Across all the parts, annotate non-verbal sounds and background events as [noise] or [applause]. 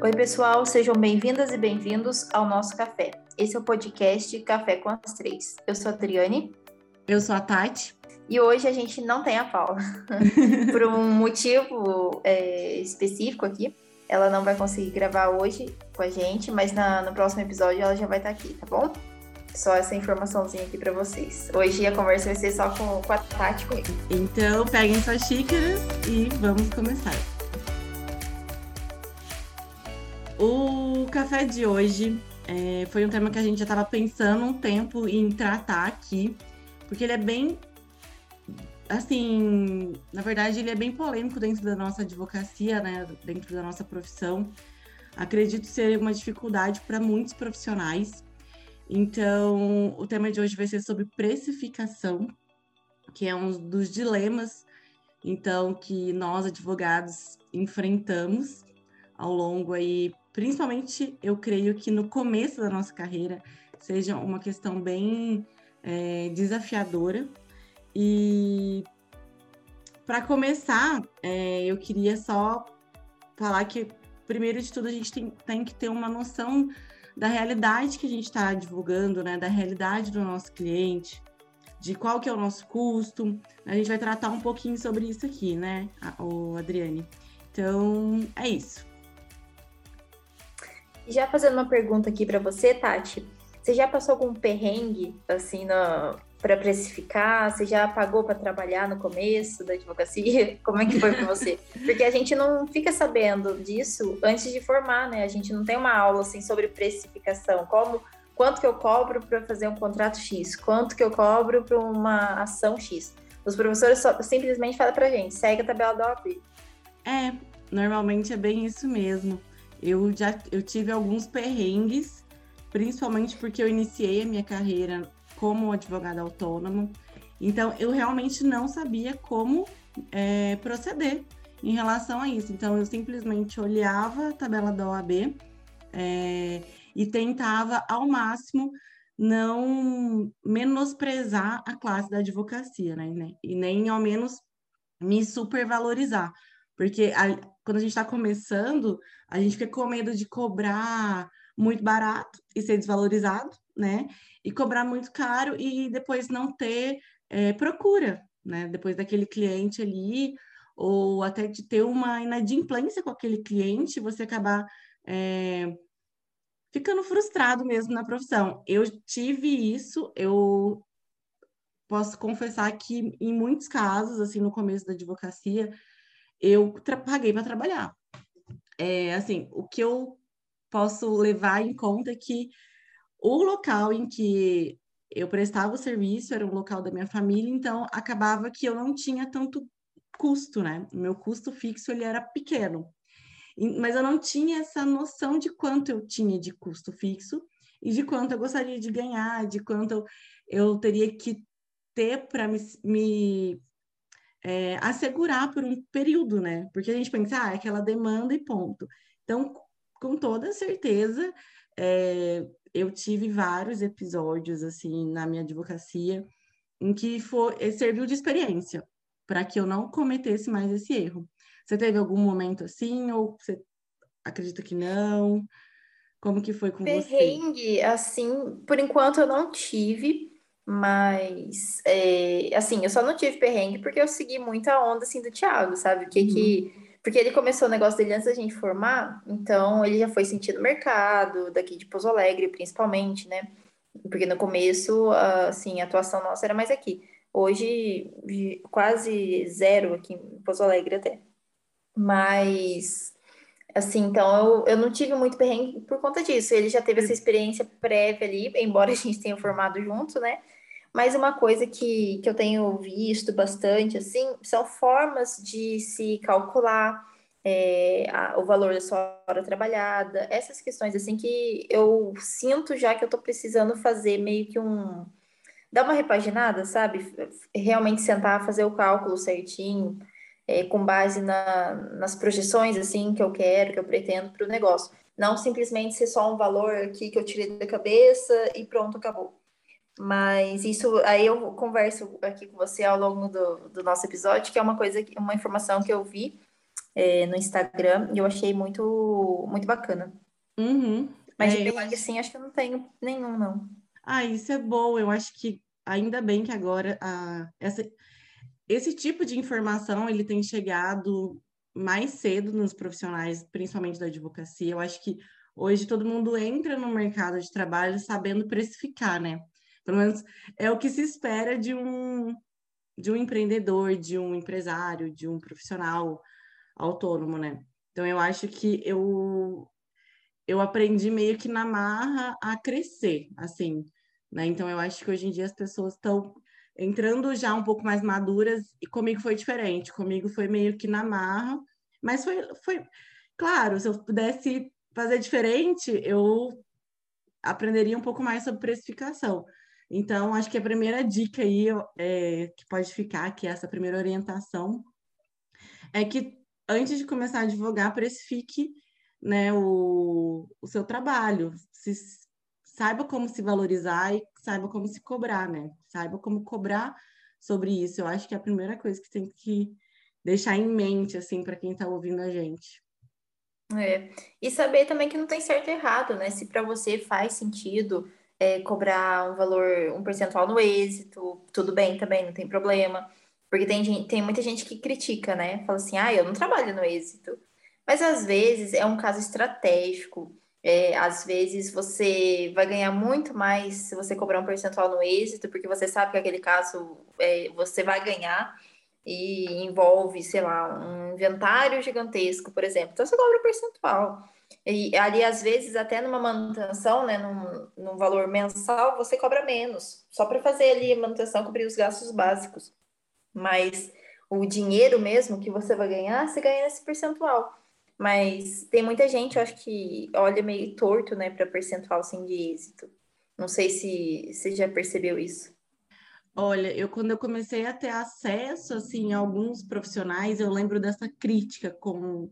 Oi, pessoal, sejam bem-vindas e bem-vindos ao nosso café. Esse é o podcast Café com as Três. Eu sou a Adriane. Eu sou a Tati. E hoje a gente não tem a Paula. [laughs] Por um motivo é, específico aqui. Ela não vai conseguir gravar hoje com a gente, mas na, no próximo episódio ela já vai estar aqui, tá bom? Só essa informaçãozinha aqui para vocês. Hoje a conversa vai ser só com, com a Tati comigo. Então, peguem suas xícaras e vamos começar. O café de hoje é, foi um tema que a gente já estava pensando um tempo em tratar aqui, porque ele é bem. Assim, na verdade, ele é bem polêmico dentro da nossa advocacia, né? Dentro da nossa profissão. Acredito ser uma dificuldade para muitos profissionais. Então, o tema de hoje vai ser sobre precificação, que é um dos dilemas, então, que nós advogados enfrentamos ao longo aí principalmente eu creio que no começo da nossa carreira seja uma questão bem é, desafiadora. E para começar, é, eu queria só falar que, primeiro de tudo, a gente tem, tem que ter uma noção da realidade que a gente está divulgando, né? Da realidade do nosso cliente, de qual que é o nosso custo. A gente vai tratar um pouquinho sobre isso aqui, né, o Adriane? Então, é isso. E já fazendo uma pergunta aqui para você, Tati, você já passou algum perrengue assim para precificar? Você já pagou para trabalhar no começo da advocacia? [laughs] Como é que foi para você? Porque a gente não fica sabendo disso antes de formar, né? A gente não tem uma aula assim sobre precificação, como quanto que eu cobro para fazer um contrato X, quanto que eu cobro para uma ação X. Os professores só, simplesmente falam para gente, segue a tabela da OAB. É, normalmente é bem isso mesmo. Eu já eu tive alguns perrengues, principalmente porque eu iniciei a minha carreira como advogada autônoma. Então, eu realmente não sabia como é, proceder em relação a isso. Então, eu simplesmente olhava a tabela da OAB é, e tentava, ao máximo, não menosprezar a classe da advocacia, né? E nem, ao menos, me supervalorizar. Porque a, quando a gente está começando, a gente fica com medo de cobrar muito barato e ser desvalorizado, né? E cobrar muito caro e depois não ter é, procura, né? Depois daquele cliente ali, ou até de ter uma inadimplência com aquele cliente, você acabar é, ficando frustrado mesmo na profissão. Eu tive isso, eu posso confessar que em muitos casos, assim, no começo da advocacia, eu paguei para trabalhar. É, assim, o que eu posso levar em conta é que o local em que eu prestava o serviço era um local da minha família, então acabava que eu não tinha tanto custo, né? O meu custo fixo ele era pequeno. Mas eu não tinha essa noção de quanto eu tinha de custo fixo e de quanto eu gostaria de ganhar, de quanto eu, teria que ter para me, me é, assegurar por um período, né? Porque a gente pensa, ah, é aquela demanda e ponto. Então, com toda certeza, é, eu tive vários episódios, assim, na minha advocacia, em que foi, eh, serviu de experiência para que eu não cometesse mais esse erro. Você teve algum momento assim, ou você acredita que não? Como que foi com Perrengue, você? Perrengue, assim, por enquanto eu não tive, mas, é, assim, eu só não tive perrengue porque eu segui muito a onda, assim, do Thiago, sabe? O que uhum. que... Porque ele começou o negócio dele antes da gente formar, então ele já foi sentindo o mercado, daqui de Pouso Alegre, principalmente, né? Porque no começo, assim, a atuação nossa era mais aqui. Hoje, quase zero aqui em Pouso Alegre até. Mas, assim, então eu, eu não tive muito perrengue por conta disso. Ele já teve essa experiência prévia ali, embora a gente tenha formado junto, né? Mas uma coisa que, que eu tenho visto bastante, assim, são formas de se calcular é, a, o valor da sua hora trabalhada, essas questões, assim, que eu sinto já que eu estou precisando fazer meio que um... dar uma repaginada, sabe? Realmente sentar, fazer o cálculo certinho, é, com base na, nas projeções, assim, que eu quero, que eu pretendo para o negócio. Não simplesmente ser só um valor aqui que eu tirei da cabeça e pronto, acabou. Mas isso aí eu converso aqui com você ao longo do, do nosso episódio, que é uma coisa, uma informação que eu vi é, no Instagram e eu achei muito, muito bacana. Uhum. Mas é, perrengue, acho... assim, acho que eu não tenho nenhum, não. Ah, isso é bom. Eu acho que ainda bem que agora a, essa, esse tipo de informação ele tem chegado mais cedo nos profissionais, principalmente da advocacia. Eu acho que hoje todo mundo entra no mercado de trabalho sabendo precificar, né? Pelo menos é o que se espera de um de um empreendedor, de um empresário, de um profissional autônomo, né? Então eu acho que eu eu aprendi meio que na marra a crescer, assim, né? Então eu acho que hoje em dia as pessoas estão entrando já um pouco mais maduras e comigo foi diferente. Comigo foi meio que na marra, mas foi foi claro, se eu pudesse fazer diferente, eu aprenderia um pouco mais sobre precificação. Então, acho que a primeira dica aí é, que pode ficar, que essa primeira orientação, é que antes de começar a advogar, precifique né, o, o seu trabalho. Se, saiba como se valorizar e saiba como se cobrar, né? Saiba como cobrar sobre isso. Eu acho que é a primeira coisa que tem que deixar em mente, assim, para quem está ouvindo a gente. É. E saber também que não tem certo e errado, né? Se para você faz sentido é, cobrar um valor, um percentual no êxito, tudo bem também, não tem problema. Porque tem, tem muita gente que critica, né? Fala assim, ah, eu não trabalho no êxito. Mas às vezes é um caso estratégico. É, às vezes você vai ganhar muito mais se você cobrar um percentual no êxito, porque você sabe que aquele caso é, você vai ganhar e envolve, sei lá, um inventário gigantesco, por exemplo. Então você cobra um percentual. E ali, às vezes, até numa manutenção, né, num, num valor mensal, você cobra menos, só para fazer ali manutenção, cobrir os gastos básicos. Mas o dinheiro mesmo que você vai ganhar, você ganha nesse percentual. Mas tem muita gente, eu acho que olha meio torto, né, para percentual sem de êxito. Não sei se você já percebeu isso. Olha, eu quando eu comecei a ter acesso assim a alguns profissionais, eu lembro dessa crítica com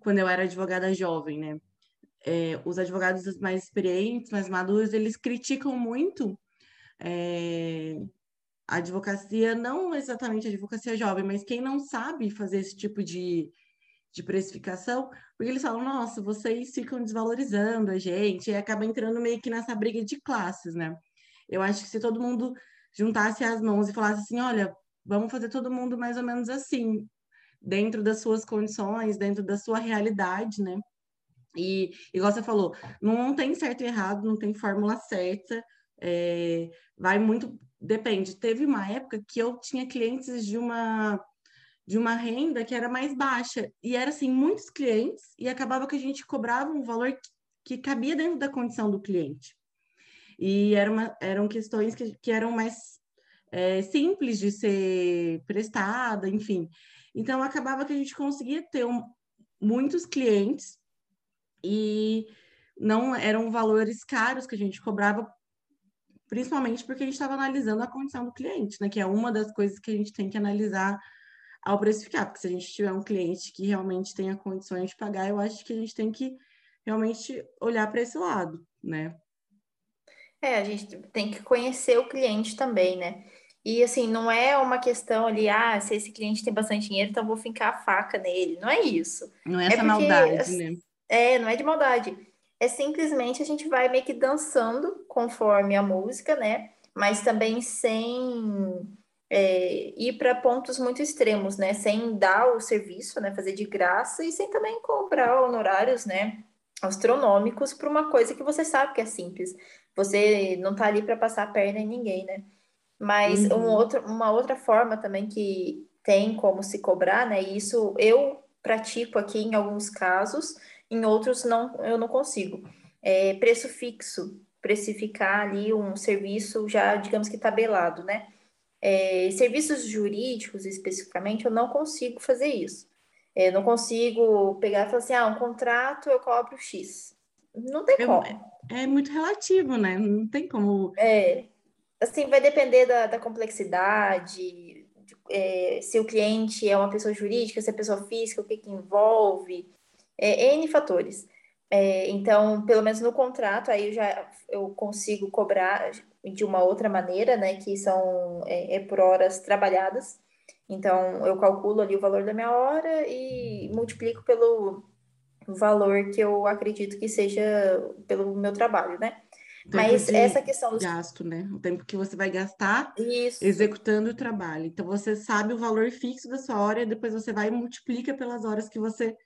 quando eu era advogada jovem, né? É, os advogados mais experientes, mais maduros, eles criticam muito é, a advocacia, não exatamente a advocacia jovem, mas quem não sabe fazer esse tipo de, de precificação, porque eles falam, nossa, vocês ficam desvalorizando a gente, e acaba entrando meio que nessa briga de classes, né? Eu acho que se todo mundo juntasse as mãos e falasse assim, olha, vamos fazer todo mundo mais ou menos assim, dentro das suas condições, dentro da sua realidade, né? E, igual você falou, não tem certo e errado, não tem fórmula certa, é, vai muito, depende. Teve uma época que eu tinha clientes de uma de uma renda que era mais baixa e era assim muitos clientes e acabava que a gente cobrava um valor que, que cabia dentro da condição do cliente e era uma, eram questões que, que eram mais é, simples de ser prestada, enfim. Então, acabava que a gente conseguia ter um, muitos clientes e não eram valores caros que a gente cobrava, principalmente porque a gente estava analisando a condição do cliente, né? Que é uma das coisas que a gente tem que analisar ao precificar, porque se a gente tiver um cliente que realmente tenha condições de pagar, eu acho que a gente tem que realmente olhar para esse lado, né? É, a gente tem que conhecer o cliente também, né? E assim, não é uma questão ali, ah, se esse cliente tem bastante dinheiro, então vou fincar a faca nele. Não é isso. Não é, é essa porque, maldade, né? É, não é de maldade. É simplesmente a gente vai meio que dançando conforme a música, né? Mas também sem é, ir para pontos muito extremos, né? Sem dar o serviço, né? Fazer de graça e sem também cobrar honorários, né? Astronômicos para uma coisa que você sabe que é simples. Você não tá ali para passar a perna em ninguém, né? Mas uhum. um outro, uma outra forma também que tem como se cobrar, né? E isso eu pratico aqui em alguns casos, em outros não, eu não consigo. É preço fixo, precificar ali um serviço já, digamos que tabelado, né? É, serviços jurídicos, especificamente, eu não consigo fazer isso. Eu não consigo pegar e falar assim, ah, um contrato eu cobro X. Não tem como. É, é muito relativo, né? Não tem como. É. Assim, vai depender da, da complexidade, de, é, se o cliente é uma pessoa jurídica, se é pessoa física, o que, que envolve, é, N fatores. É, então, pelo menos no contrato, aí eu já eu consigo cobrar de uma outra maneira, né? Que são é, é por horas trabalhadas. Então, eu calculo ali o valor da minha hora e multiplico pelo valor que eu acredito que seja pelo meu trabalho, né? Mas essa questão do gasto, né? O tempo que você vai gastar Isso. executando o trabalho. Então você sabe o valor fixo da sua hora e depois você vai e multiplica pelas horas que você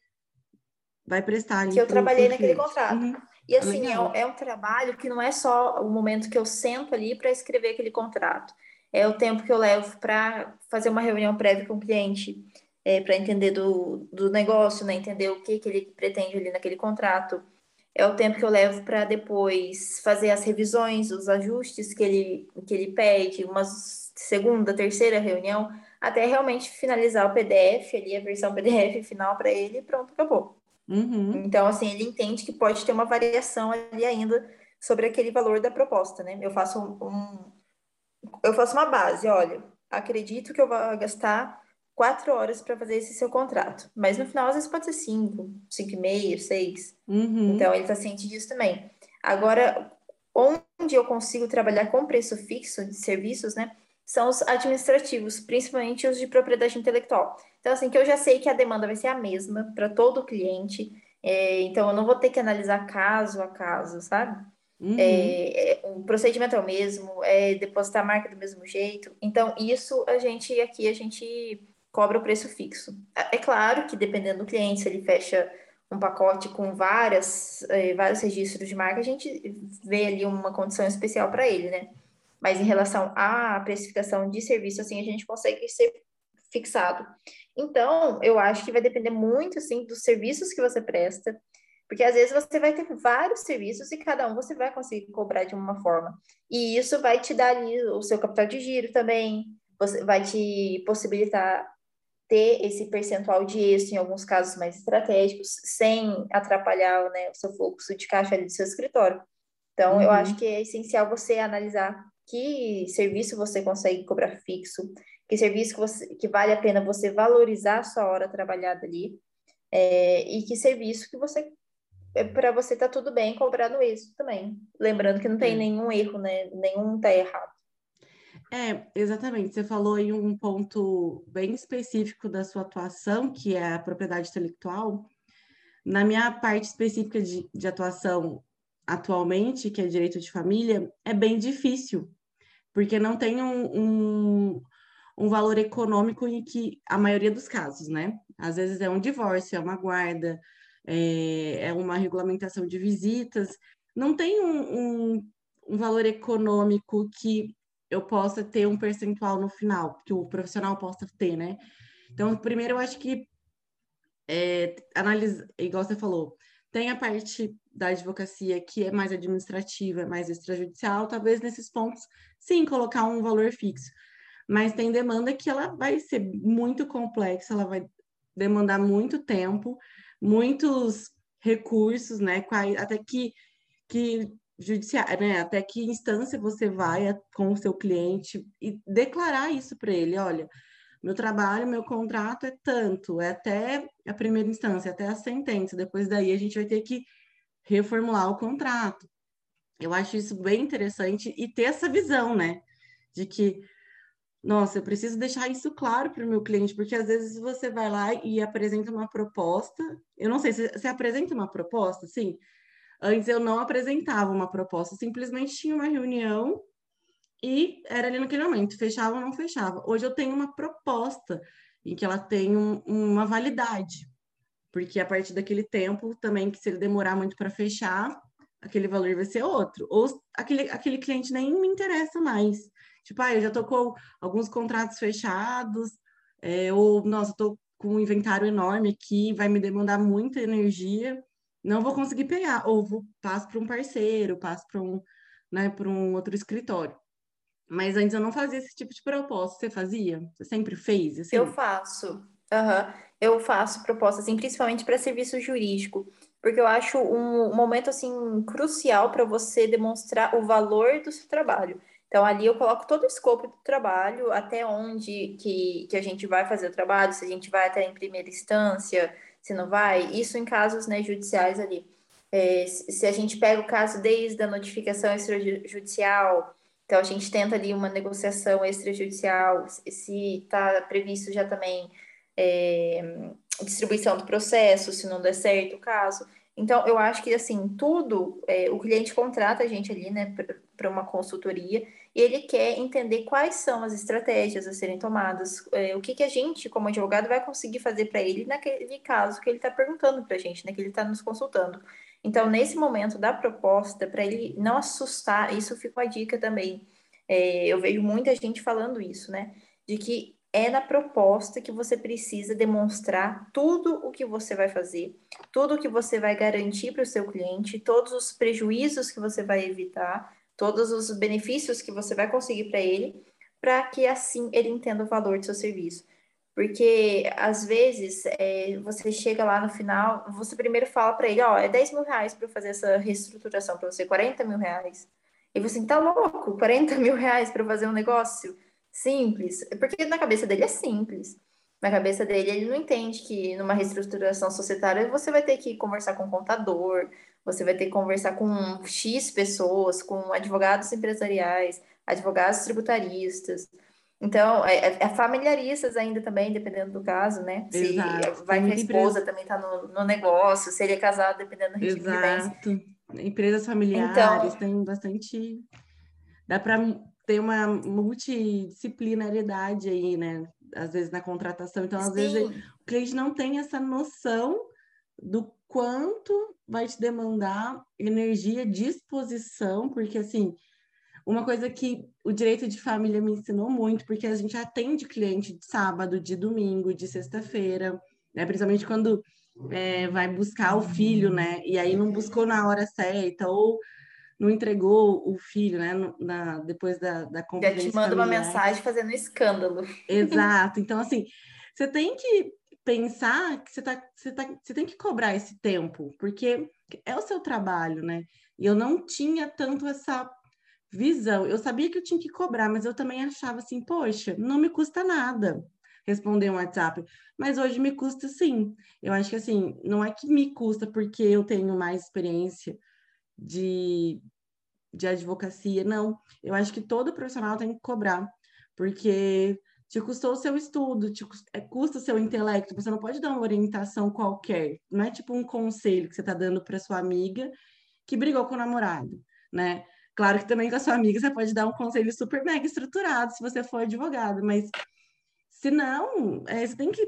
vai prestar ali. Que eu pro, trabalhei naquele contrato. Uhum. E assim, é um, é um, trabalho que não é só o momento que eu sento ali para escrever aquele contrato. É o tempo que eu levo para fazer uma reunião prévia com o cliente, é, para entender do, do negócio, né? entender o que, que ele pretende ali naquele contrato é o tempo que eu levo para depois fazer as revisões, os ajustes que ele, que ele pede, uma segunda, terceira reunião, até realmente finalizar o PDF, ali, a versão PDF final para ele e pronto, acabou. Uhum. Então, assim, ele entende que pode ter uma variação ali ainda sobre aquele valor da proposta, né? Eu faço um, um eu faço uma base, olha, acredito que eu vou gastar quatro horas para fazer esse seu contrato. Mas no final, às vezes pode ser cinco, cinco e meio, seis. Uhum. Então, ele está ciente disso também. Agora, onde eu consigo trabalhar com preço fixo de serviços, né? São os administrativos, principalmente os de propriedade intelectual. Então, assim, que eu já sei que a demanda vai ser a mesma para todo cliente. É, então, eu não vou ter que analisar caso a caso, sabe? Uhum. É, é, o procedimento é o mesmo, é depositar a marca do mesmo jeito. Então, isso a gente aqui, a gente cobra o preço fixo. É, é claro que dependendo do cliente, se ele fecha um pacote com várias, eh, vários registros de marca, a gente vê ali uma condição especial para ele, né? Mas em relação à precificação de serviço, assim, a gente consegue ser fixado. Então, eu acho que vai depender muito, assim, dos serviços que você presta, porque às vezes você vai ter vários serviços e cada um você vai conseguir cobrar de uma forma. E isso vai te dar ali o seu capital de giro também, você vai te possibilitar ter esse percentual de êxito em alguns casos mais estratégicos, sem atrapalhar né, o seu fluxo de caixa ali do seu escritório. Então, uhum. eu acho que é essencial você analisar que serviço você consegue cobrar fixo, que serviço que, você, que vale a pena você valorizar a sua hora trabalhada ali, é, e que serviço que você é, para você tá tudo bem cobrar no êxito também. Lembrando que não tem nenhum erro, né? Nenhum tá errado. É, exatamente. Você falou em um ponto bem específico da sua atuação, que é a propriedade intelectual. Na minha parte específica de, de atuação atualmente, que é direito de família, é bem difícil, porque não tem um, um, um valor econômico em que a maioria dos casos, né? Às vezes é um divórcio, é uma guarda, é, é uma regulamentação de visitas, não tem um, um, um valor econômico que eu possa ter um percentual no final, que o profissional possa ter, né? Então, primeiro, eu acho que é, analisa, igual você falou, tem a parte da advocacia que é mais administrativa, mais extrajudicial, talvez nesses pontos, sim, colocar um valor fixo. Mas tem demanda que ela vai ser muito complexa, ela vai demandar muito tempo, muitos recursos, né? Até que, que judiciária, né? Até que instância você vai com o seu cliente e declarar isso para ele, olha, meu trabalho, meu contrato é tanto, é até a primeira instância, até a sentença. Depois daí a gente vai ter que reformular o contrato. Eu acho isso bem interessante e ter essa visão, né? De que, nossa, eu preciso deixar isso claro para o meu cliente, porque às vezes você vai lá e apresenta uma proposta. Eu não sei, se você apresenta uma proposta, sim, Antes eu não apresentava uma proposta, simplesmente tinha uma reunião e era ali naquele momento, fechava ou não fechava. Hoje eu tenho uma proposta em que ela tem um, uma validade, porque a partir daquele tempo também, que se ele demorar muito para fechar, aquele valor vai ser outro. Ou aquele, aquele cliente nem me interessa mais. Tipo, ah, eu já tô com alguns contratos fechados, é, ou, nossa, tô com um inventário enorme aqui, vai me demandar muita energia não vou conseguir pegar, ou vou, passo para um parceiro, passo para um, né, para um outro escritório. Mas antes eu não fazia esse tipo de proposta. Você fazia? Você sempre fez? Assim? Eu faço. Uhum. Eu faço propostas, assim, principalmente para serviço jurídico, porque eu acho um momento assim crucial para você demonstrar o valor do seu trabalho. Então, ali eu coloco todo o escopo do trabalho, até onde que, que a gente vai fazer o trabalho, se a gente vai até em primeira instância, se não vai. Isso em casos né, judiciais ali. É, se a gente pega o caso desde a notificação extrajudicial, Então a gente tenta ali uma negociação extrajudicial, se está previsto já também é, distribuição do processo, se não der certo o caso. Então, eu acho que, assim, tudo, é, o cliente contrata a gente ali, né, para uma consultoria, e ele quer entender quais são as estratégias a serem tomadas, é, o que, que a gente, como advogado, vai conseguir fazer para ele naquele caso que ele está perguntando para a gente, né, que ele está nos consultando. Então, nesse momento da proposta, para ele não assustar, isso fica uma dica também. É, eu vejo muita gente falando isso, né, de que é na proposta que você precisa demonstrar tudo o que você vai fazer, tudo o que você vai garantir para o seu cliente, todos os prejuízos que você vai evitar, todos os benefícios que você vai conseguir para ele, para que assim ele entenda o valor do seu serviço. Porque às vezes é, você chega lá no final, você primeiro fala para ele, ó, é 10 mil reais para fazer essa reestruturação para você, 40 mil reais. E você tá louco, 40 [laughs] mil reais para fazer um negócio? Simples. Porque na cabeça dele é simples. Na cabeça dele, ele não entende que numa reestruturação societária você vai ter que conversar com o contador, você vai ter que conversar com X pessoas, com advogados empresariais, advogados tributaristas. Então, é, é, é familiaristas ainda também, dependendo do caso, né? Se Exato. vai que a esposa empresa... também está no, no, negócio, se ele é casado, dependendo do regime Exato. Empresas familiares, então, tem bastante... Dá para tem uma multidisciplinaridade aí, né? Às vezes na contratação. Então, às Sim. vezes, o cliente não tem essa noção do quanto vai te demandar energia, disposição, porque assim, uma coisa que o direito de família me ensinou muito, porque a gente atende cliente de sábado, de domingo, de sexta-feira, né? Principalmente quando é, vai buscar o filho, né? E aí não buscou na hora certa, ou não entregou o filho, né? Na, depois da, da Já te manda uma mensagem fazendo escândalo. Exato. [laughs] Então, assim, você tem que pensar que você, tá, você, tá, você tem que cobrar esse tempo, porque é o seu trabalho, né? E eu não tinha tanto essa visão. Eu sabia que eu tinha que cobrar, mas eu também achava assim, poxa, não me custa nada responder um WhatsApp. Mas hoje me custa sim. Eu acho que assim, não é que me custa porque eu tenho mais experiência de, de advocacia, não. Eu acho que todo profissional tem que cobrar, porque te custou o seu estudo, te custa, é, custa o seu intelecto, você não pode dar uma orientação qualquer, não é tipo um conselho que você está dando para sua amiga que brigou com o namorado, né? Claro que também com a sua amiga você pode dar um conselho super mega estruturado se você for advogado, mas se não, é, você tem que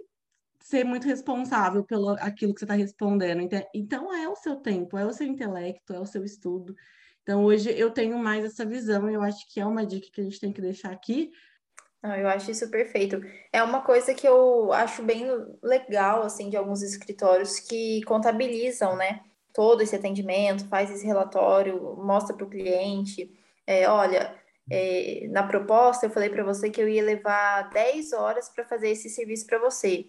ser muito responsável pelo aquilo que você está respondendo. Então é o seu tempo, é o seu intelecto, é o seu estudo. Então, hoje eu tenho mais essa visão e eu acho que é uma dica que a gente tem que deixar aqui. Não, eu acho isso perfeito. É uma coisa que eu acho bem legal, assim, de alguns escritórios que contabilizam, né? Todo esse atendimento, faz esse relatório, mostra para o cliente. É, olha, é, na proposta eu falei para você que eu ia levar 10 horas para fazer esse serviço para você.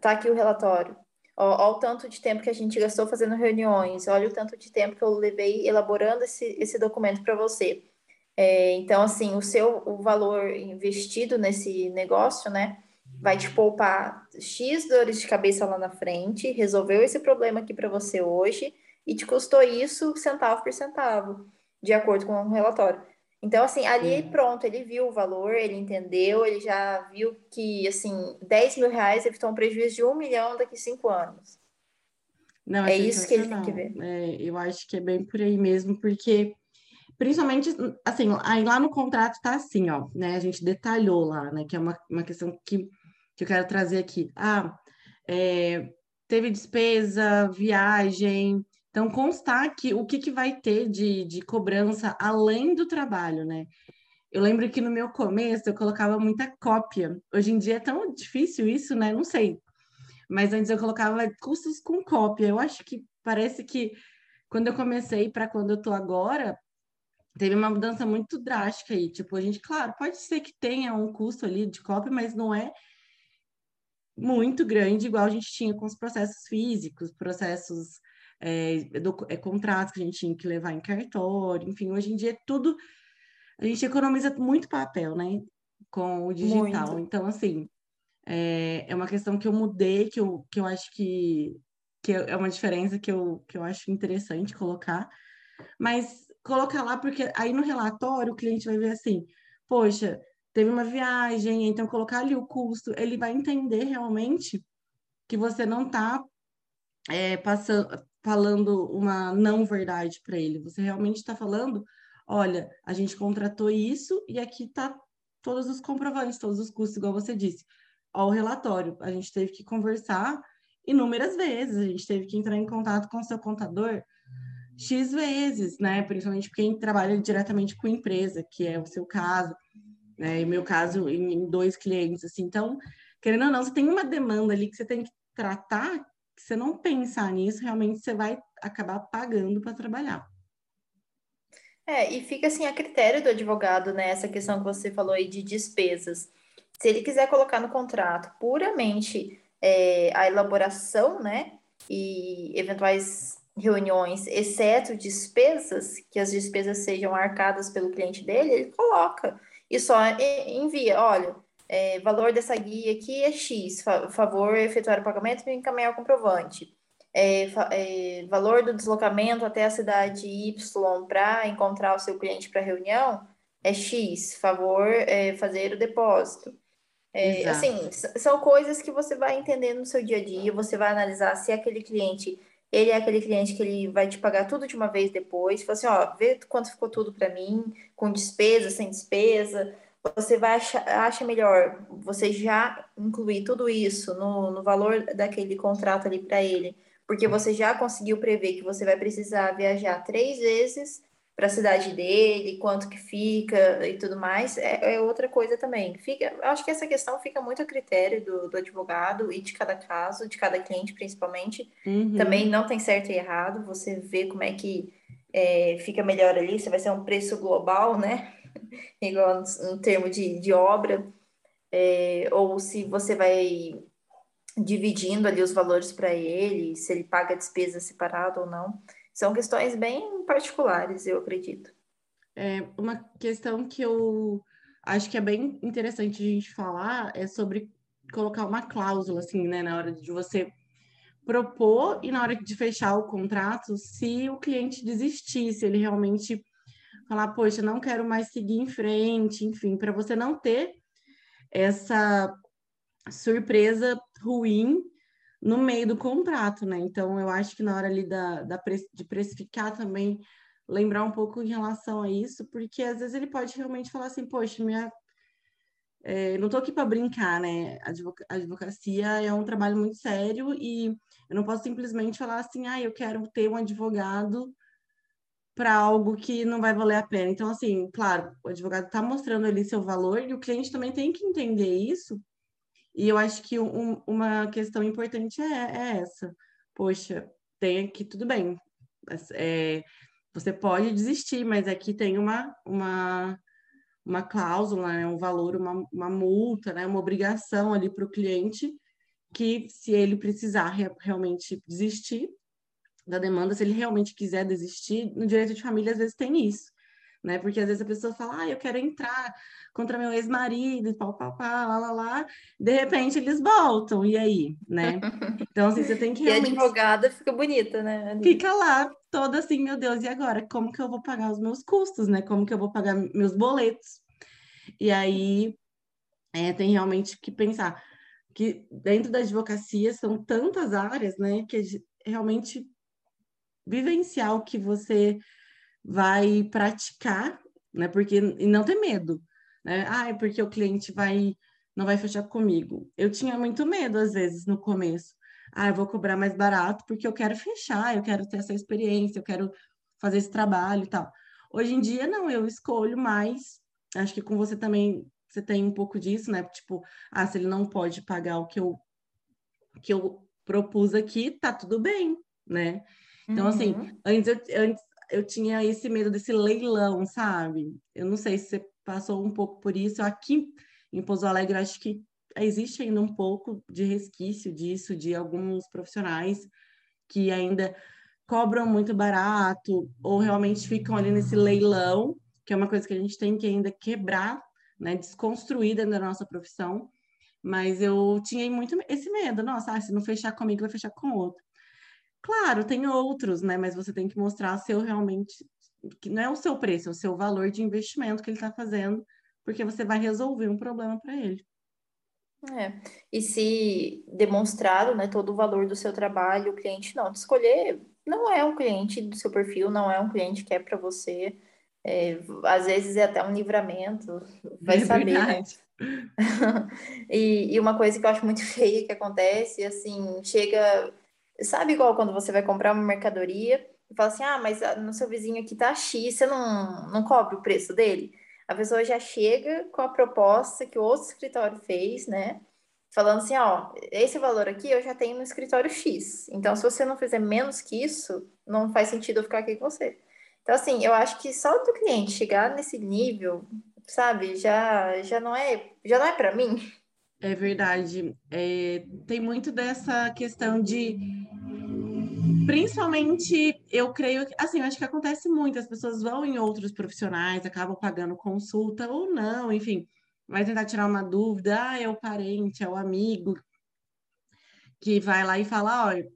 Tá aqui o relatório. Olha o tanto de tempo que a gente gastou fazendo reuniões, olha o tanto de tempo que eu levei elaborando esse, esse documento para você. É, então, assim, o seu o valor investido nesse negócio, né, vai te poupar X dores de cabeça lá na frente, resolveu esse problema aqui para você hoje e te custou isso centavo por centavo, de acordo com o relatório. Então, assim, ali pronto, ele viu o valor, ele entendeu, ele já viu que, assim, 10 mil reais evitou um prejuízo de um milhão daqui a cinco anos. Não, é, é isso que ele tem que ver. É, eu acho que é bem por aí mesmo, porque, principalmente, assim, aí lá no contrato tá assim, ó, né, a gente detalhou lá, né, que é uma, uma questão que, que eu quero trazer aqui. Ah, é, teve despesa, viagem, então, constar que o que, que vai ter de, de cobrança além do trabalho, né? Eu lembro que no meu começo eu colocava muita cópia. Hoje em dia é tão difícil isso, né? Não sei. Mas antes eu colocava custos com cópia. Eu acho que parece que quando eu comecei para quando eu tô agora, teve uma mudança muito drástica aí. Tipo, a gente, claro, pode ser que tenha um custo ali de cópia, mas não é muito grande, igual a gente tinha com os processos físicos, processos é, do, é, contratos que a gente tinha que levar em cartório, enfim, hoje em dia é tudo. A gente economiza muito papel, né? Com o digital. Muito. Então, assim, é, é uma questão que eu mudei, que eu, que eu acho que, que é uma diferença que eu, que eu acho interessante colocar. Mas colocar lá, porque aí no relatório o cliente vai ver assim, poxa, teve uma viagem, então colocar ali o custo, ele vai entender realmente que você não está é, passando, falando uma não verdade para ele. Você realmente está falando, olha, a gente contratou isso e aqui está todos os comprovantes, todos os custos, igual você disse. Ao relatório, a gente teve que conversar inúmeras vezes, a gente teve que entrar em contato com o seu contador X vezes, né? Principalmente quem trabalha diretamente com empresa, que é o seu caso, né? E meu caso em dois clientes, assim. Então, querendo ou não, você tem uma demanda ali que você tem que tratar, que você não pensar nisso, realmente você vai acabar pagando para trabalhar. É, e fica assim a critério do advogado, né? Essa questão que você falou aí de despesas. Se ele quiser colocar no contrato puramente é, a elaboração, né? E eventuais reuniões, exceto despesas, que as despesas sejam arcadas pelo cliente dele, ele coloca e só envia, olha, é, valor dessa guia aqui é X, fa favor efetuar o pagamento e encaminhar o comprovante. É, é, valor do deslocamento até a cidade Y para encontrar o seu cliente para reunião é X, favor é, fazer o depósito. É, assim, são coisas que você vai entender no seu dia a dia, você vai analisar se aquele cliente, ele é aquele cliente que ele vai te pagar tudo de uma vez depois, fala assim, ó, vê quanto ficou tudo para mim, com despesa, sem despesa, você vai achar, acha melhor você já incluir tudo isso no, no valor daquele contrato ali para ele, porque você já conseguiu prever que você vai precisar viajar três vezes para a cidade dele, quanto que fica e tudo mais, é, é, outra coisa também. Fica, eu acho que essa questão fica muito a critério do, do advogado e de cada caso, de cada cliente principalmente. Uhum. Também não tem certo e errado, você vê como é que é, fica melhor ali, se vai ser um preço global, né? [laughs] igual no termo de, de obra, é, ou se você vai dividindo ali os valores para ele, se ele paga despesa separada ou não. São questões bem particulares, eu acredito. É, uma questão que eu acho que é bem interessante a gente falar é sobre colocar uma cláusula, assim, né, na hora de você propor e na hora de fechar o contrato, se o cliente desistir, se ele realmente falar, poxa, não quero mais seguir em frente, enfim, para você não ter essa surpresa ruim no meio do contrato, né? Então, eu acho que na hora ali da, da de precificar também, lembrar um pouco em relação a isso, porque às vezes ele pode realmente falar assim, poxa, minha. É, não estou aqui para brincar, né? A advocacia é um trabalho muito sério e eu não posso simplesmente falar assim, ah, eu quero ter um advogado para algo que não vai valer a pena. Então, assim, claro, o advogado está mostrando ali seu valor e o cliente também tem que entender isso. E eu acho que um, uma questão importante é, é, essa. Poxa, tem aqui, tudo bem. É, você pode desistir, mas aqui tem uma, uma, uma cláusula, né, um valor, uma, uma multa, né, uma obrigação ali para o cliente que se ele precisar realmente desistir, da demanda, se ele realmente quiser desistir, no direito de família às vezes tem isso, né? Porque às vezes a pessoa fala, ah, eu quero entrar contra meu ex-marido, pau, pau, pau, lá, lá, lá, de repente eles voltam, e aí, né? [laughs] Então, assim, você tem que realmente... E a advogada fica bonita, né? Fica lá, toda assim, meu Deus, e agora? Como que eu vou pagar os meus custos, né? Como que eu vou pagar meus boletos? E aí, é, tem realmente que pensar que dentro da advocacia são tantas áreas, né, que realmente vivenciar o que você vai praticar, né? Porque e não ter medo, né? Ah, é porque o cliente vai não vai fechar comigo. Eu tinha muito medo às vezes no começo. Ah, eu vou cobrar mais barato porque eu quero fechar, eu quero ter essa experiência, eu quero fazer esse trabalho e tal. Hoje em dia não, eu escolho mais. Acho que com você também você tem um pouco disso, né? Tipo, ah, se ele não pode pagar o que eu que eu propus aqui, tá tudo bem, né? Então, assim, uhum. assim, antes eu, antes eu tinha esse medo desse leilão, sabe? Eu não sei se você passou um pouco por isso. Aqui em Pouso Alegre, acho que existe ainda um pouco de resquício disso, de alguns profissionais que ainda cobram muito barato ou realmente ficam ali nesse leilão, que é uma coisa que a gente tem que ainda quebrar, né, desconstruir dentro da nossa profissão. Mas eu tinha muito esse medo, nossa, ah, se não fechar comigo, vai fechar com outro. Claro, tem outros, né? Mas você tem que mostrar seu realmente que não é o seu preço, é o seu valor de investimento que ele está fazendo, porque você vai resolver um problema para ele. É. E se demonstrado, né, todo o valor do seu trabalho, o cliente não te escolher, não é um cliente do seu perfil, não é um cliente que é para você. É, às vezes é até um livramento, vai é saber, né? [laughs] e, e, uma coisa que eu acho muito [laughs] feia que acontece, assim, chega, sabe igual quando você vai comprar uma mercadoria e fala assim, ah, mas no seu vizinho aqui tá X, você não, não cobre o preço dele? A pessoa já chega com a proposta que o outro escritório fez, né? Falando assim, ó, esse valor aqui eu já tenho no escritório X. Então, se você não fizer menos que isso, não faz sentido eu ficar aqui com você. Então, assim, eu acho que só do cliente chegar nesse nível, sabe, já, já não é, já não é para mim. É verdade. É, tem muito dessa questão de principalmente, eu creio que, assim, eu acho que acontece muito, as pessoas vão em outros profissionais, acabam pagando consulta ou não, enfim, vai tentar tirar uma dúvida, ah, é o parente, é o amigo, que vai lá e fala, olha,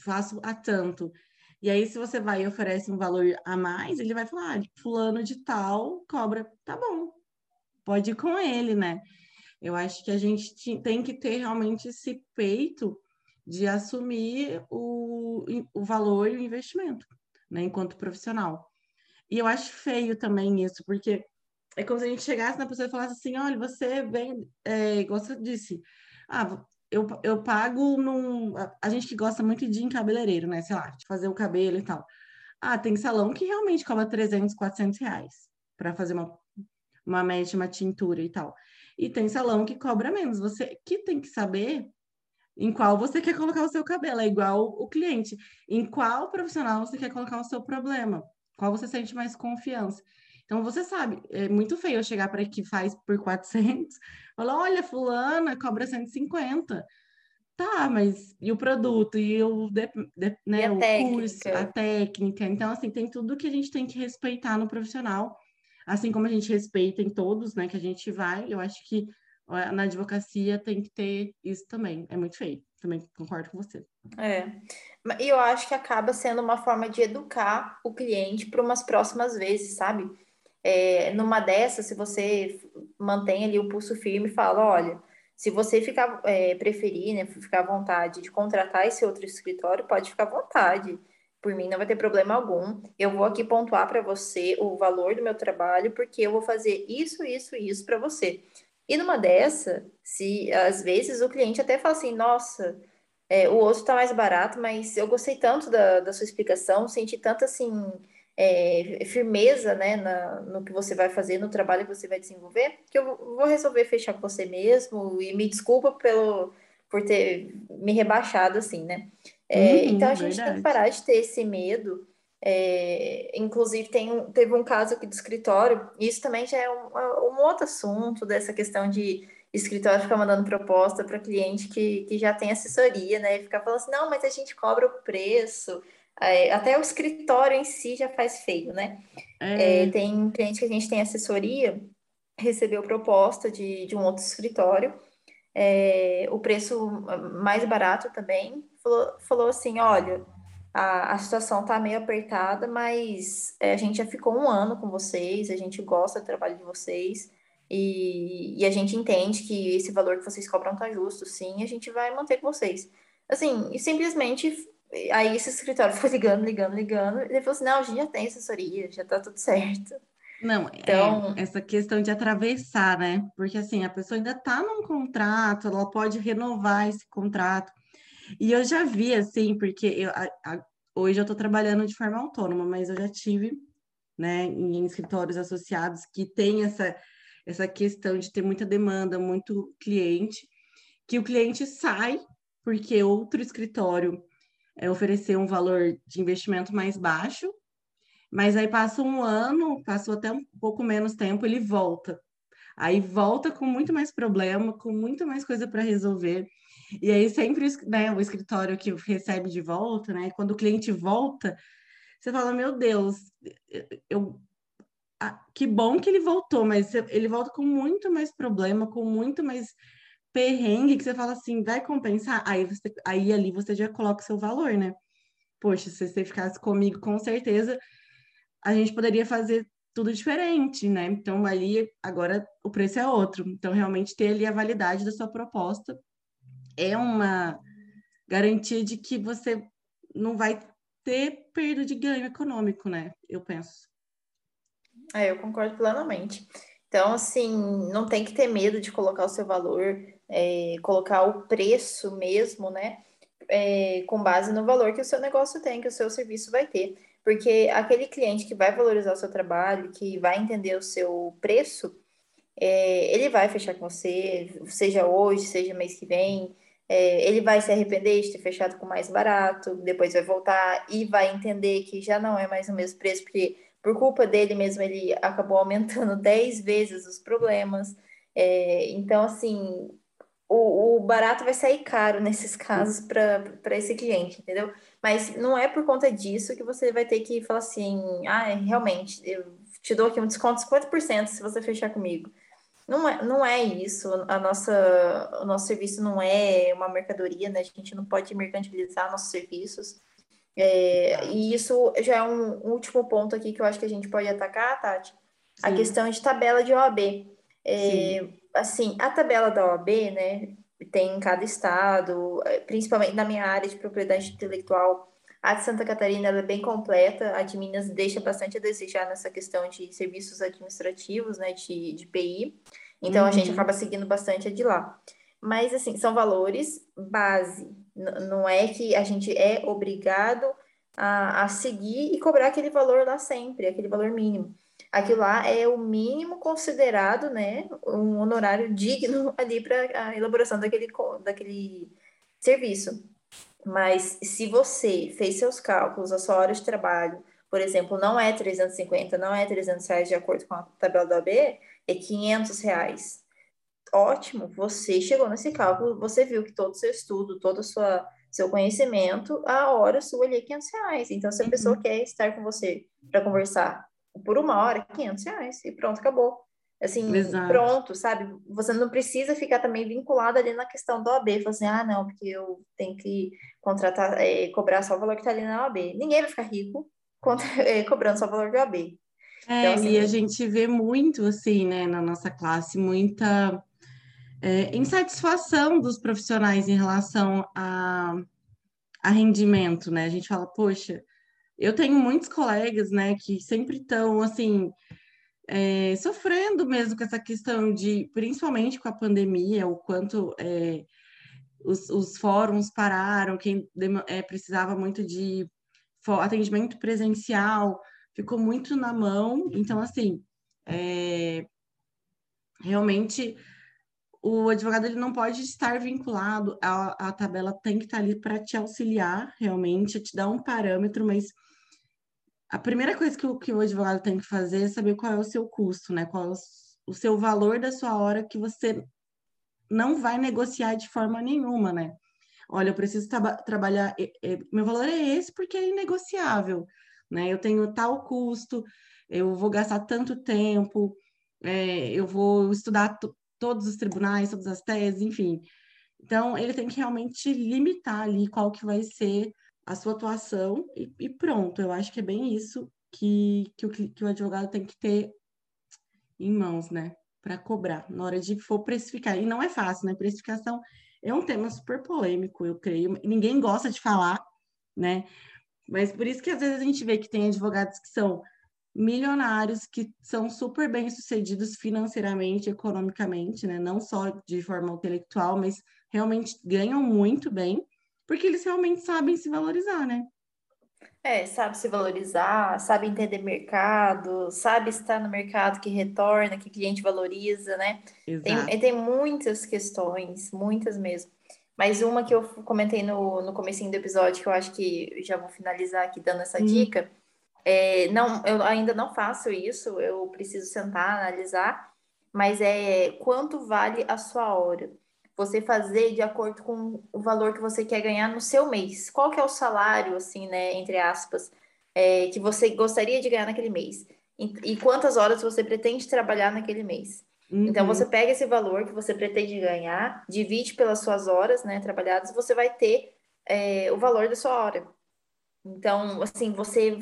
faço a tanto. E aí, se você vai e oferece um valor a mais, ele vai falar, ah, fulano de tal cobra, tá bom, pode ir com ele, né? Eu acho que a gente tem que ter realmente esse peito de assumir o, o valor e o investimento, né, enquanto profissional. E eu acho feio também isso, porque é como se a gente chegasse na pessoa e falasse assim, olha, você vem, é, igual disse, ah, eu, eu pago num. A gente que gosta muito de ir em cabeleireiro, né? Sei lá, de fazer o cabelo e tal. Ah, tem salão que realmente cobra 300, 400 reais para fazer uma, uma mecha, uma tintura e tal. E tem salão que cobra menos. Você que tem que saber em qual você quer colocar o seu cabelo, é igual o cliente. Em qual profissional você quer colocar o seu problema? Qual você sente mais confiança? Então, você sabe, é muito feio eu chegar para que faz por 400, falar, olha, fulana cobra 150. Tá, mas e o produto, e o, de, de, né, e o técnica. curso, a técnica. Então, assim, tem tudo que a gente tem que respeitar no profissional, assim como a gente respeita em todos, né, que a gente vai. Eu acho que na advocacia tem que ter isso também. É muito feio. Também concordo com você. É. E eu acho que acaba sendo uma forma de educar o cliente para umas próximas vezes, sabe? É, numa dessas, se você mantém ali o pulso firme e fala, olha, se você ficar é, preferir, né, ficar à vontade de contratar esse outro escritório, pode ficar à vontade. Por mim não vai ter problema algum. Eu vou aqui pontuar para você o valor do meu trabalho, porque eu vou fazer isso, isso e isso para você. E numa dessa, se às vezes o cliente até fala assim, nossa, é, o osso está mais barato, mas eu gostei tanto da, da sua explicação, senti tanto assim é, firmeza né, na, no que você vai fazer, no trabalho que você vai desenvolver, que eu vou resolver fechar com você mesmo e me desculpa pelo, por ter me rebaixado assim, né? É, uhum, então a gente verdade. tem que parar de ter esse medo. É, inclusive tem, teve um caso aqui do escritório, e isso também já é um, um outro assunto dessa questão de escritório ficar mandando proposta para cliente que, que já tem assessoria, né? E ficar falando assim, não, mas a gente cobra o preço, é, até o escritório em si já faz feio, né? É. É, tem cliente que a gente tem assessoria, recebeu proposta de, de um outro escritório, é, o preço mais barato também, falou, falou assim, olha, a, a situação tá meio apertada, mas é, a gente já ficou um ano com vocês, a gente gosta do trabalho de vocês, e, e a gente entende que esse valor que vocês cobram tá justo, sim, a gente vai manter com vocês. Assim, e simplesmente Aí esse escritório [laughs] foi ligando, ligando, ligando. E ele falou assim: não, a gente já tem assessoria, já tá tudo certo. Não, então, é essa questão de atravessar, né? Porque assim, a pessoa ainda tá num contrato, ela pode renovar esse contrato. E eu já vi, assim, porque eu, a, a, hoje eu tô trabalhando de forma autônoma, mas eu já tive, né, em escritórios associados que tem essa, essa questão de ter muita demanda, muito cliente, que o cliente sai porque outro escritório é, oferecer um valor de investimento mais baixo, mas aí passa um ano, passou até um pouco menos tempo, ele volta. Aí volta com muito mais problema, com muito mais coisa para resolver. E aí sempre né, o escritório que recebe de volta, né? Quando o cliente volta, você fala, meu Deus, eu, ah, que bom que ele voltou, mas ele volta com muito mais problema, com muito mais perrengue que você fala assim, vai compensar? Aí, você, aí ali você já coloca o seu valor, né? Poxa, se você ficasse comigo, com certeza a gente poderia fazer tudo diferente, né? Então, ali, agora, o preço é outro. Então, realmente, ter ali a validade da sua proposta é uma garantia de que você não vai ter perda de ganho econômico, né? Eu penso. É, eu concordo plenamente. Então, assim, não tem que ter medo de colocar o seu valor, é, colocar o preço mesmo, né? É, com base no valor que o seu negócio tem, que o seu serviço vai ter. Porque aquele cliente que vai valorizar o seu trabalho, que vai entender o seu preço, é, ele vai fechar com você, seja hoje, seja mês que vem. É, ele vai se arrepender de ter fechado com mais barato, depois vai voltar e vai entender que já não é mais o mesmo preço, porque por culpa dele mesmo ele acabou aumentando [laughs] 10 vezes os problemas. É, então, assim, o, o, barato vai sair caro nesses [laughs] casos para esse cliente, entendeu? Mas não é por conta disso que você vai ter que falar assim, ah, realmente, eu te dou aqui um desconto de 50% se você fechar comigo. Não é, não é isso. A nossa, o nosso serviço não é uma mercadoria, né? A gente não pode mercantilizar nossos serviços. É, e isso já é um, último ponto aqui que eu acho que a gente pode atacar, Tati. Sim. A questão de tabela de OAB. É, assim, a tabela da OAB, né, tem em cada estado, principalmente na minha área de propriedade intelectual, a de Santa Catarina é bem completa, a de Minas deixa bastante a desejar nessa questão de serviços administrativos, né, de, de PI. Então, uhum. a gente uhum. acaba seguindo bastante a de lá. Mas, assim, são valores base. não é que a gente é obrigado a, a seguir e cobrar aquele valor lá sempre, aquele valor mínimo. Aquilo lá é o mínimo considerado, né, um honorário [laughs] digno ali para a elaboração daquele, daquele serviço. Mas se você fez seus cálculos, a sua hora de trabalho, por exemplo, não é 350, não é 300 reais de acordo com a tabela do AB, é 500 reais. Ótimo, você chegou nesse cálculo, você viu que todo o seu estudo, todo o sua, seu conhecimento, a hora sua ali é 500 reais. Então, se a uhum. pessoa quer estar com você para conversar por uma hora, 500 reais, e pronto, acabou. Assim, Exato. pronto, sabe? Você não precisa ficar também vinculado ali na questão do OAB, falar assim, ah, não, porque eu tenho que contratar, é, cobrar só o valor que está ali na OAB. Ninguém vai ficar rico contra, é, [laughs] cobrando só o valor do OAB. É, então, assim, e a gente vê muito, assim, né, na nossa classe, muita é, insatisfação dos profissionais em relação a, a rendimento, né? A gente fala, poxa, eu tenho muitos colegas, né, que sempre estão, assim, é, sofrendo mesmo com essa questão de, principalmente com a pandemia, o quanto é, os, os, fóruns pararam, quem é, precisava muito de atendimento presencial, ficou muito na mão. Então, assim, é, realmente o advogado ele não pode estar vinculado, a, a tabela tem que estar ali para te auxiliar, realmente, te dar um parâmetro, mas a primeira coisa que o, que o advogado tem que fazer é saber qual é o seu custo, né? Qual é o, o seu valor da sua hora que você não vai negociar de forma nenhuma, né? Olha, eu preciso tra trabalhar, é, é, meu valor é esse porque é inegociável, né? Eu tenho tal custo, eu vou gastar tanto tempo, é, eu vou estudar todos os tribunais, todas as teses, enfim. Então, ele tem que realmente limitar ali qual que vai ser a sua atuação e, e pronto. Eu acho que é bem isso que, que, o, que o advogado tem que ter em mãos, né? Para cobrar na hora de for precificar. E não é fácil, né? Precificação é um tema super polêmico, eu creio. Ninguém gosta de falar, né? Mas por isso que às vezes a gente vê que tem advogados que são milionários, que são super bem sucedidos financeiramente, economicamente, né? Não só de forma intelectual, mas realmente ganham muito bem porque eles realmente sabem se valorizar, né? É, sabe se valorizar, sabe entender mercado, sabe estar no mercado que retorna, que cliente valoriza, né? Tem, tem muitas questões, muitas mesmo. Mas uma que eu comentei no, no comecinho do episódio, que eu acho que já vou finalizar aqui dando essa hum. dica, é, não, eu ainda não faço isso, eu preciso sentar, analisar, mas é quanto vale a sua hora você fazer de acordo com o valor que você quer ganhar no seu mês. Qual que é o salário, assim, né, entre aspas, é, que você gostaria de ganhar naquele mês? E, e, quantas horas você pretende trabalhar naquele mês? Uhum. Então, você pega esse valor que você pretende ganhar, divide pelas suas horas, né, trabalhadas, você vai ter é, o valor da sua hora. Então, assim, você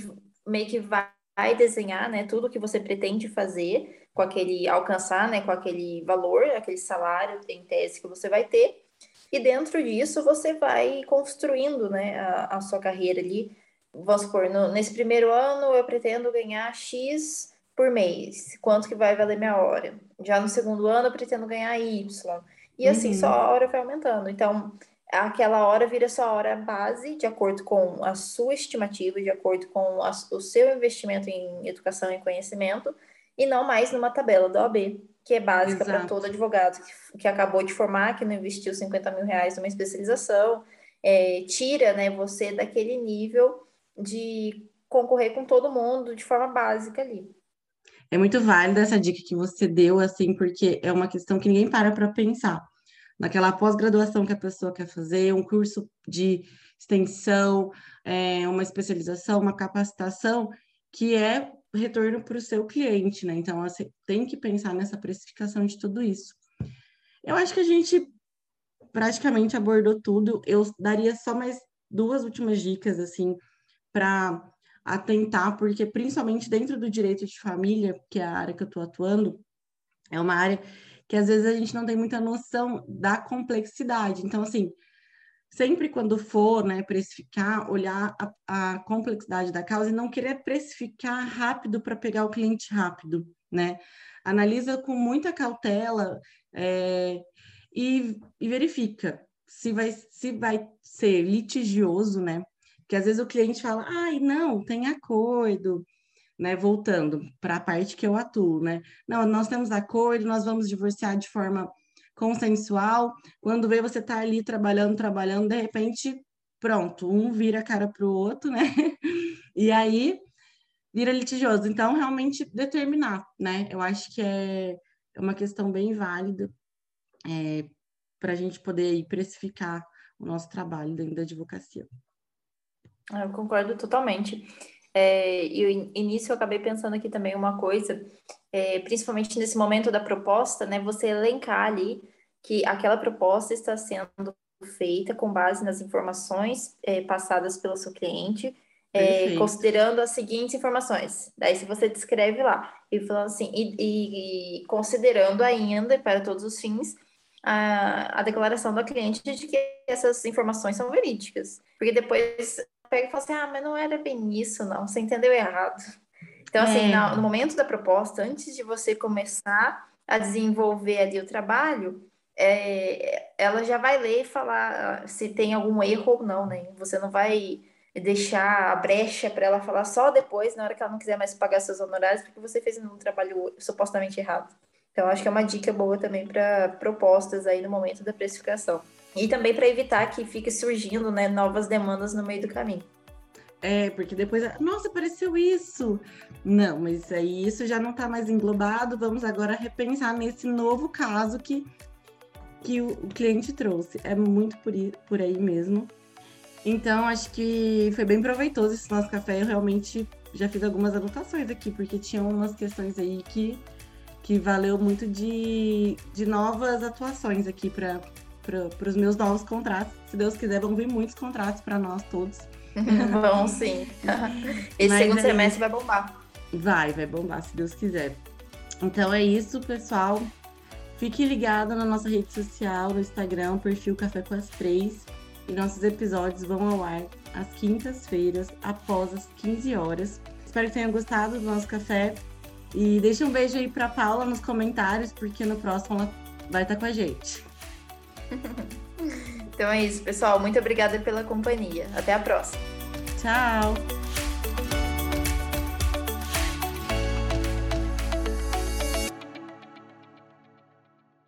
meio que vai vai desenhar, né, tudo que você pretende fazer com aquele alcançar, né, com aquele valor, aquele salário em tese que você vai ter. E dentro disso você vai construindo, né, a, a sua carreira ali. Vamos supor, no, nesse primeiro ano eu pretendo ganhar X por mês. Quanto que vai valer minha hora? Já no segundo ano eu pretendo ganhar Y. E assim, uhum. só a hora vai aumentando. Então, aquela hora vira sua hora base, de acordo com a sua estimativa, de acordo com a, o seu investimento em educação e conhecimento, e não mais numa tabela da OAB, que é básica para todo advogado que, que, acabou de formar, que não investiu 50 mil reais numa especialização, é, tira né, você daquele nível de concorrer com todo mundo de forma básica ali. É muito válida essa dica que você deu, assim, porque é uma questão que ninguém para para pensar naquela pós-graduação que a pessoa quer fazer, um curso de extensão, é, uma especialização, uma capacitação, que é retorno para o seu cliente, né? Então, você tem que pensar nessa precificação de tudo isso. Eu acho que a gente praticamente abordou tudo. Eu daria só mais duas últimas dicas, assim, para atentar, porque principalmente dentro do direito de família, que é a área que eu estou atuando, é uma área que às vezes a gente não tem muita noção da complexidade. Então, assim, sempre quando for né, precificar, olhar a, a complexidade da causa e não querer precificar rápido para pegar o cliente rápido, né? Analisa com muita cautela é, e, e verifica se vai, se vai ser litigioso, né? Porque às vezes o cliente fala, ai, não, tem acordo, né, voltando para a parte que eu atuo, né? Não, nós temos acordo, nós vamos divorciar de forma consensual. Quando vê você tá ali trabalhando, trabalhando, de repente, pronto, um vira a cara para o outro, né? [laughs] E aí vira litigioso. Então, realmente determinar, né? Eu acho que é uma questão bem válida é, para a gente poder precificar o nosso trabalho dentro da advocacia. Eu concordo totalmente. É, e início eu acabei pensando aqui também uma coisa, é, principalmente nesse momento da proposta, né? Você elencar ali que aquela proposta está sendo feita com base nas informações é, passadas pelo seu cliente, é, considerando as seguintes informações. Daí, se você descreve lá, e falando assim, e, e, considerando ainda, para todos os fins, a, a declaração do cliente de que essas informações são verídicas. Porque depois pega e fala assim: ah, mas não era bem isso, não, você entendeu errado. Então, assim, é. no, no momento da proposta, antes de você começar a desenvolver ali o trabalho, é, ela já vai ler e falar se tem algum erro ou não, né? Você não vai deixar a brecha para ela falar só depois, na hora que ela não quiser mais pagar seus honorários, porque você fez um trabalho supostamente errado. Então, acho que é uma dica boa também para propostas aí no momento da precificação. E também para evitar que fique surgindo né, novas demandas no meio do caminho. É, porque depois, nossa, apareceu isso. Não, mas aí isso já não está mais englobado. Vamos agora repensar nesse novo caso que, que o, o cliente trouxe. É muito por, por aí mesmo. Então, acho que foi bem proveitoso esse nosso café. Eu realmente já fiz algumas anotações aqui, porque tinham umas questões aí que, que valeu muito de, de novas atuações aqui para para os meus novos contratos. Se Deus quiser, vão vir muitos contratos para nós todos. [laughs] Vão sim. [laughs] Esse Mas segundo é semestre vai bombar. Vai, vai bombar, se Deus quiser. Então é isso, pessoal. Fique ligado na nossa rede social, no Instagram, perfil Café com as Três. E nossos episódios vão ao ar às quintas-feiras, após as 15 horas. Espero que tenham gostado do nosso café. E deixe um beijo aí para Paula nos comentários, porque no próximo ela vai estar com a gente. [laughs] então é isso, pessoal. Muito obrigada pela companhia. Até a próxima. Tchau.